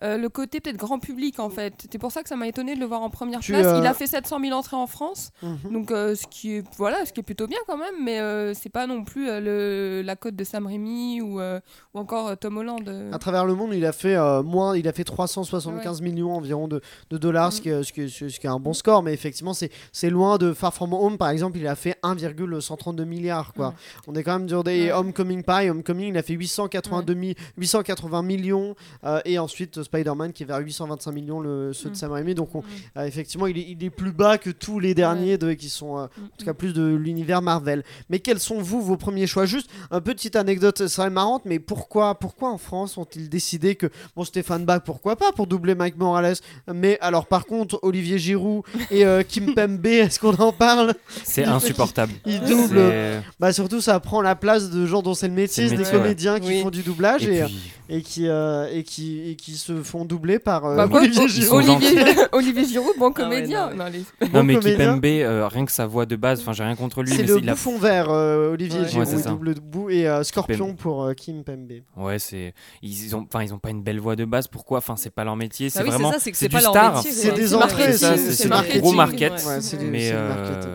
euh, euh, le côté peut-être grand public en fait. C'est pour ça que ça m'a étonné de le voir en première Tu, place. euh, Il a fait 700 000 entrées en France, Mhm. donc euh, ce qui est voilà, ce qui est plutôt bien quand même, mais euh, c'est pas non plus euh, le, la cote de Sam Raimi ou, euh, ou encore euh, Tom Holland. euh. À travers le monde, il a fait euh, moins, il a fait 375 millions environ de, de dollars, ce, qui est, ce, qui est- ce qui est un bon score, mais effectivement, c'est c'est loin de Far From Home, par exemple, il a fait 1,132 milliards, quoi. On est quand même sur des. Homecoming pareil, Homecoming, il a fait 882 mi- 880 millions, euh, et ensuite euh, Spider-Man qui est vers 825 millions, le, ceux de Mm. Sam Raimi, donc on- Mm. euh, effectivement, il est, il est plus bas que tous les derniers de, qui sont, euh, Mm, en tout cas plus de l'univers Marvel. Mais quels sont vous vos premiers choix? Juste une petite anecdote, ça serait marrante, mais pourquoi, pourquoi en France ont-ils décidé que bon Stéphane Bach, pourquoi pas pour doubler Mike Morales, mais alors par contre Olivier Giroud et euh, Kim Pembe, est-ce qu'on en parle? C'est insupportable. Il double. C'est- Bah surtout ça prend la place de gens dont c'est le métier, des ouais. comédiens qui Oui. font du doublage et, Et euh, puis, et qui euh, et qui et qui se font doubler par euh, Bah, quoi, Olivier Giroud. Olivier, Olivier Giroud, bon Ah ouais, comédien. non, Non, les- Bon non mais comédien. Kipembe, euh, rien que sa voix de base, enfin j'ai rien contre lui, C'est mais le il a- bouffon vert, euh, Olivier Ouais. Giroud, Ouais, double bout et euh, Scorpion Pembe. pour euh, Kim Pembe. Ouais, c'est ils ont enfin ils ont pas une belle voix de base. Pourquoi? Enfin, c'est pas leur métier. C'est Bah oui, c'est vraiment ça, c'est que c'est du star. C'est des entrées, c'est du gros market. Mais.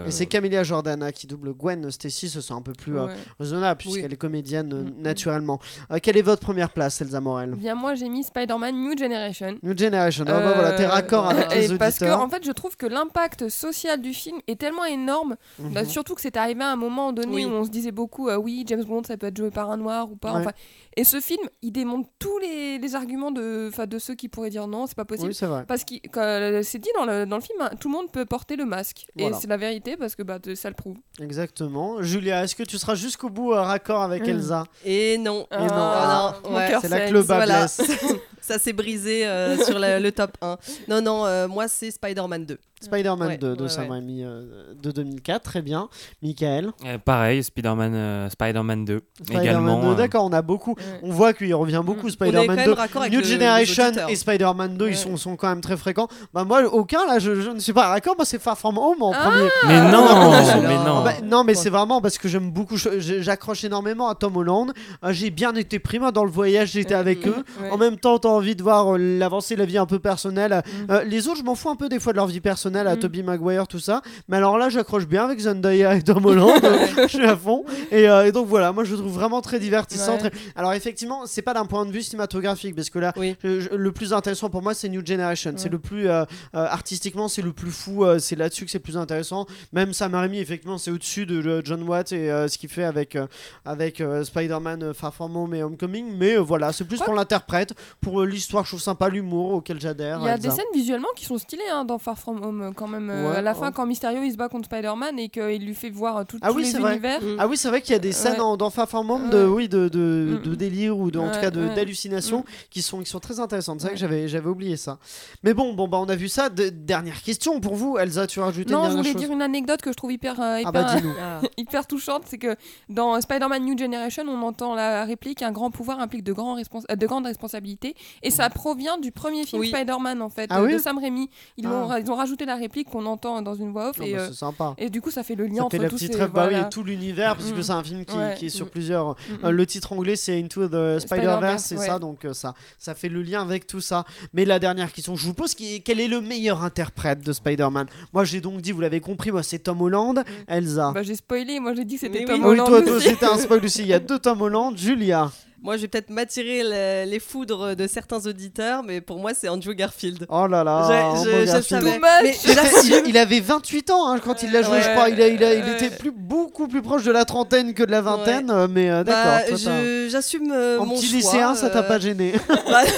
Et c'est Camélia Jordana qui double Gwen Stacy, ce sont un peu plus raisonnable puisqu'elle est comédienne Mm, mm. naturellement. Quelle est votre première place, Elsa Morel? Bien, moi j'ai mis Spider-Man New Generation. New Generation. Ah bah voilà, t'es Euh, raccord avec les Parce que auditeurs. en fait, je trouve que l'impact social du film est tellement énorme, Mhm. bah, surtout que c'est arrivé à un moment donné Oui. où on se disait beaucoup, euh, oui, James Bond, ça peut être joué par un noir ou pas. Ouais. Enfin, et ce film, il démontre tous les, les arguments de, enfin, de ceux qui pourraient dire non, c'est pas possible. Oui, c'est vrai. Parce que euh, c'est dit dans le, dans le film, hein, tout le monde peut porter le masque. Voilà. Et c'est la vérité parce que bah, ça le prouve. Exactement. Julia, est-ce que tu seras jusqu'au bout euh, raccord avec Mm. Elsa? Et non. Et non. Ah, ouais. cœur C'est le bas Voilà. Ça s'est brisé euh, sur la- le top 1. Non, non, euh, moi c'est Spider-Man 2. Spider-Man Ouais, 2 de ouais, Sam ouais. Raimi euh, de 2004, très bien. Michael Euh, pareil, Spider-Man, euh, Spider-Man 2 Spider-Man également. 2, euh, d'accord, on a beaucoup. Ouais. On voit qu'il revient beaucoup Mm. Spider-Man même 2. raccord avec New le- Generation et Spider-Man 2, ils sont, sont quand même très fréquents. Bah moi, aucun là, je, je ne suis pas raccord, moi c'est Far From Home en Ah premier. Mais non, là mais non. Ah bah, non, mais Quoi c'est vraiment parce que j'aime beaucoup, j'accroche énormément à Tom Holland. Euh, j'ai bien été pris moi dans le voyage, j'étais avec eux. Ouais. En même temps, t'as envie de voir euh, l'avancée, la vie un peu personnelle. Mm. Euh, les autres, je m'en fous un peu des fois de leur vie personnelle, à Mm. Tobey Maguire, tout ça. Mais alors là, j'accroche bien avec Zendaya et Tom Holland. je suis à fond. Et, euh, et donc voilà, moi je le trouve vraiment très divertissant. Ouais. très- Alors effectivement, c'est pas d'un point de vue cinématographique, parce que là, Oui. le plus intéressant pour moi, c'est New Generation. C'est Ouais. le plus euh, euh, artistiquement, c'est le plus fou. c'est là-dessus que c'est le plus intéressant. Même Sam Raimi, effectivement, c'est au-dessus de John Watt et ce qu'il fait avec avec Spider-Man, Far From Home et Homecoming. Mais voilà, c'est plus Ouais. pour l'interprète, pour l'histoire, je trouve sympa l'humour auquel j'adhère. Il y a des scènes visuellement qui sont stylées hein, dans Far From Home euh, quand même. euh, Ouais, à la ouais. fin, quand Mysterio il se bat contre Spider-Man et qu'il lui fait voir euh, tout- Ah tous oui, les vrai. univers. Mm. Ah oui, c'est vrai qu'il y a des scènes Ouais. dans Far de, oui, de, de, Mm. de délire ou de, en tout cas d'hallucination Mm. qui, sont, qui sont très intéressantes. C'est vrai que j'avais, j'avais oublié ça. Mais bon, bon bah, on a vu ça. De- dernière question pour vous, Elsa, tu as rajouté Non, je voulais chose dire une anecdote que je trouve hyper, euh, Ah bah. Ah. hyper touchante, c'est que dans Spider-Man New Generation, on entend la réplique un grand pouvoir implique de, grands respons- de grandes responsabilités, et ça provient du premier film Oui. Spider-Man en fait, Ah oui de Sam Raimi. Ils, Ah. l'ont- ils ont rajouté la réplique qu'on entend dans une voix off, et, bah, c'est sympa. et du coup ça fait le lien Ça entre fait la tous petite ces- rêve, bah oui, voilà. et tout l'univers, puisque Mm. c'est un film qui, Ouais. qui est sur Mm. plusieurs. Mm, Euh, mm. le titre anglais, c'est Into the Spider-Verse, Spider-Verse, c'est ouais. ça, donc euh, ça, ça fait le lien avec tout ça. Mais la dernière question, je vous pose qui est- quel est le meilleur interprète de Spider-Man? Moi, j'ai donc dit, vous l'avez compris, moi c'est Tom Holland, Elsa. Bah, j'ai spoilé, moi j'ai dit que c'était Mais Tom oui. Ah oui, Holland. toi, toi c'était un spoil aussi. Il y a deux Tom Holland, Julia. Moi, je vais peut-être m'attirer le- les foudres de certains auditeurs, mais pour moi, c'est Andrew Garfield. Oh là là. Je- je- je savais. Mais Il, il- il avait 28 ans hein, quand il l'a joué, je crois. Il, a- il, a- il ouais. était plus, beaucoup plus proche de la trentaine que de la vingtaine, euh, mais euh, Bah, d'accord. je- J'assume euh, En mon petit choix, lycéen, ça t'a euh, pas gêné bah,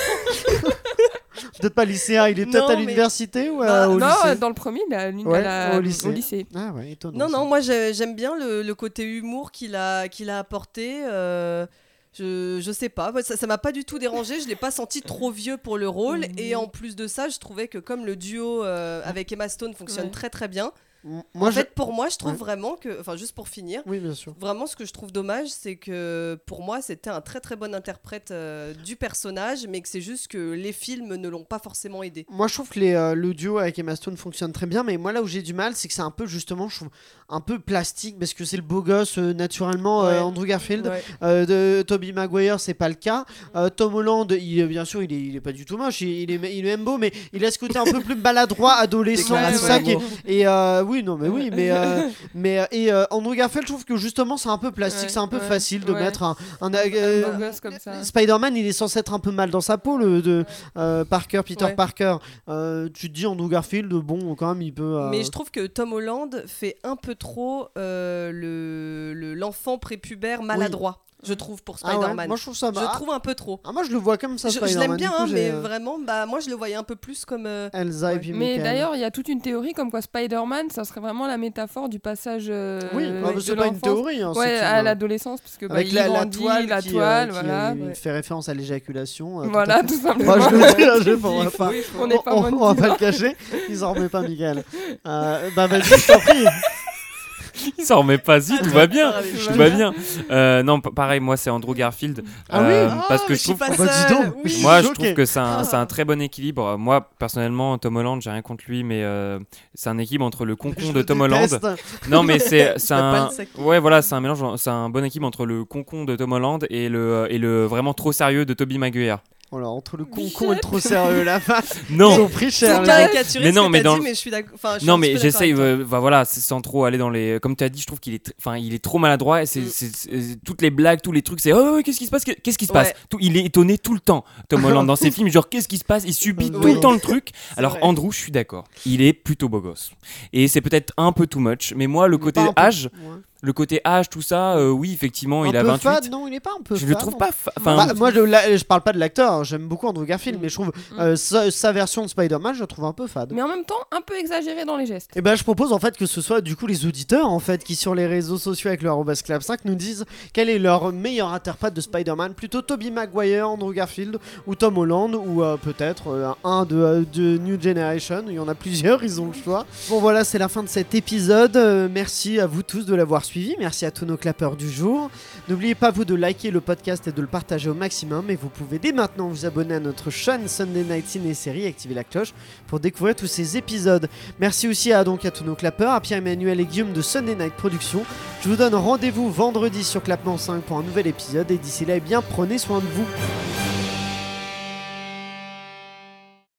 Peut-être pas lycéen, il est peut-être Non, à mais- l'université ou Bah, euh, au non, lycée dans le premier, l'uni- Ouais, à la- au lycée. au lycée. Ah ouais, étonnant. Non, ça. non, moi j'ai- j'aime bien le, le côté humour qu'il a, qu'il a apporté. euh, je, je sais pas, ça ça m'a pas du tout dérangé. Je l'ai pas senti trop vieux pour le rôle. Et en plus de ça, je trouvais que comme le duo euh, avec Emma Stone fonctionne Ouais. très très bien, Moi, en je- fait, pour moi, je trouve Ouais. vraiment que, enfin, juste pour finir, Oui, bien sûr. Vraiment, ce que je trouve dommage, c'est que pour moi, c'était un très très bon interprète euh, du personnage, mais que c'est juste que les films ne l'ont pas forcément aidé. Moi, je trouve que les, euh, le duo avec Emma Stone fonctionne très bien, mais moi, là où j'ai du mal, c'est que c'est un peu, justement, je trouve, un peu plastique, parce que c'est le beau gosse, euh, naturellement, Ouais. Andrew Garfield. Ouais. De Toby Maguire, c'est pas le cas. Euh, Tom Holland, il, bien sûr, il est, il est pas du tout moche, il, il est, il est même beau, mais il a ce côté un peu plus maladroit, adolescent, tout ça. qui et euh, oui, non, mais oui, mais, euh, mais euh, et euh, Andrew Garfield, je trouve que justement, c'est un peu plastique, Ouais, c'est un peu ouais, facile de ouais. mettre un. un, Un euh, ça. Spider-Man, il est censé être un peu mal dans sa peau, le de Parker, Peter. Parker. Tu te dis Andrew Garfield, bon, quand même, il peut. Mais je trouve que Tom Holland fait un peu trop le- l'enfant prépubère maladroit, je trouve, pour ah ouais, Spider-Man. Moi, je trouve ça. je ah, trouve un peu trop. ah, moi, je le vois comme ça. Je, je l'aime bien, coup, hein, mais euh, vraiment, bah, moi, je le voyais un peu plus comme. euh, Elsa et puis Mais d'ailleurs, il y a toute une théorie comme quoi Spider-Man, ça serait vraiment la métaphore du passage euh, Oui, bah, de c'est pas une théorie. hein, Ouais, à une- l'adolescence, parce que bah, Avec il la, la grandit, toile, la qui, euh, toile, qui, voilà. euh, Ouais. fait référence à l'éjaculation. euh, tout Voilà, fait. tout simplement. Moi, je le dis, là, je on va pas, on va pas le cacher. Ils en remettent pas. Euh, bah vas-y, je t'en prie. Il s'en remet pas si, tout va bien. Tout va bien. Euh, non, pareil, moi c'est Andrew Garfield. Ah oui Euh, Ah, Parce que mais je trouve. pas Bah, oui. Moi, je trouve que c'est un, Ah. c'est un très bon équilibre. Moi, personnellement, Tom Holland, j'ai rien contre lui, mais euh, c'est un équilibre entre le concon de Tom Holland. Non, mais c'est un. Ouais, voilà, c'est un mélange, c'est un bon équilibre entre le concon de Tom Holland et le, et le vraiment trop sérieux de Toby Maguire. Voilà, entre le con Bichette. con et le trop sérieux, la. Ils Non, ont pris cher. C'est les caricaturé Mais non, mais dans dit, mais je suis d'accord. enfin, je non, mais j'essaye, euh, bah, voilà, sans trop aller dans les. Comme tu as dit, je trouve qu'il est, enfin, il est trop maladroit. Et c'est, Mm. c'est- c'est- toutes les blagues, tous les trucs, c'est oh, ouais, qu'est-ce qui se passe, qu'est-ce qui se passe? Ouais. Tout, il est étonné tout le temps. Tom Holland dans ses films, genre qu'est-ce qui se passe, il subit tout Oui. le temps le truc. Alors vrai. Andrew, je suis d'accord, il est plutôt beau gosse. Et c'est peut-être un peu too much, mais moi le côté peu- âge, Ouais. Le côté âge, tout ça, euh, oui effectivement, Un il a peu 28. fade, non, il est pas un peu je le fade, trouve non pas. fa- Enfin, Bah, moi, je, la- je parle pas de l'acteur, hein, j'aime beaucoup Andrew Garfield, Mm. mais je trouve euh, sa, sa version de Spider-Man, je la trouve un peu fade. Mais en même temps, un peu exagéré dans les gestes. Et ben je propose en fait que ce soit du coup les auditeurs en fait qui sur les réseaux sociaux avec le clap 5 nous disent quel est leur meilleur interprète de Spider-Man, plutôt Tobey Maguire, Andrew Garfield ou Tom Holland ou euh, peut-être euh, un de, euh, de New Generation, il y en a plusieurs, ils ont le choix. Bon voilà, c'est la fin de cet épisode. Euh, merci à vous tous de l'avoir suivi, merci à tous nos clappeurs du jour. N'oubliez pas vous de liker le podcast et de le partager au maximum et vous pouvez dès maintenant vous abonner à notre chaîne Sunday Night Ciné Série et activer la cloche pour découvrir tous ces épisodes. Merci aussi à, donc, à tous nos clappeurs, à Pierre-Emmanuel et Guillaume de Sunday Night Productions. Je vous donne rendez-vous vendredi sur Clapement 5 pour un nouvel épisode et d'ici là, eh bien, prenez soin de vous.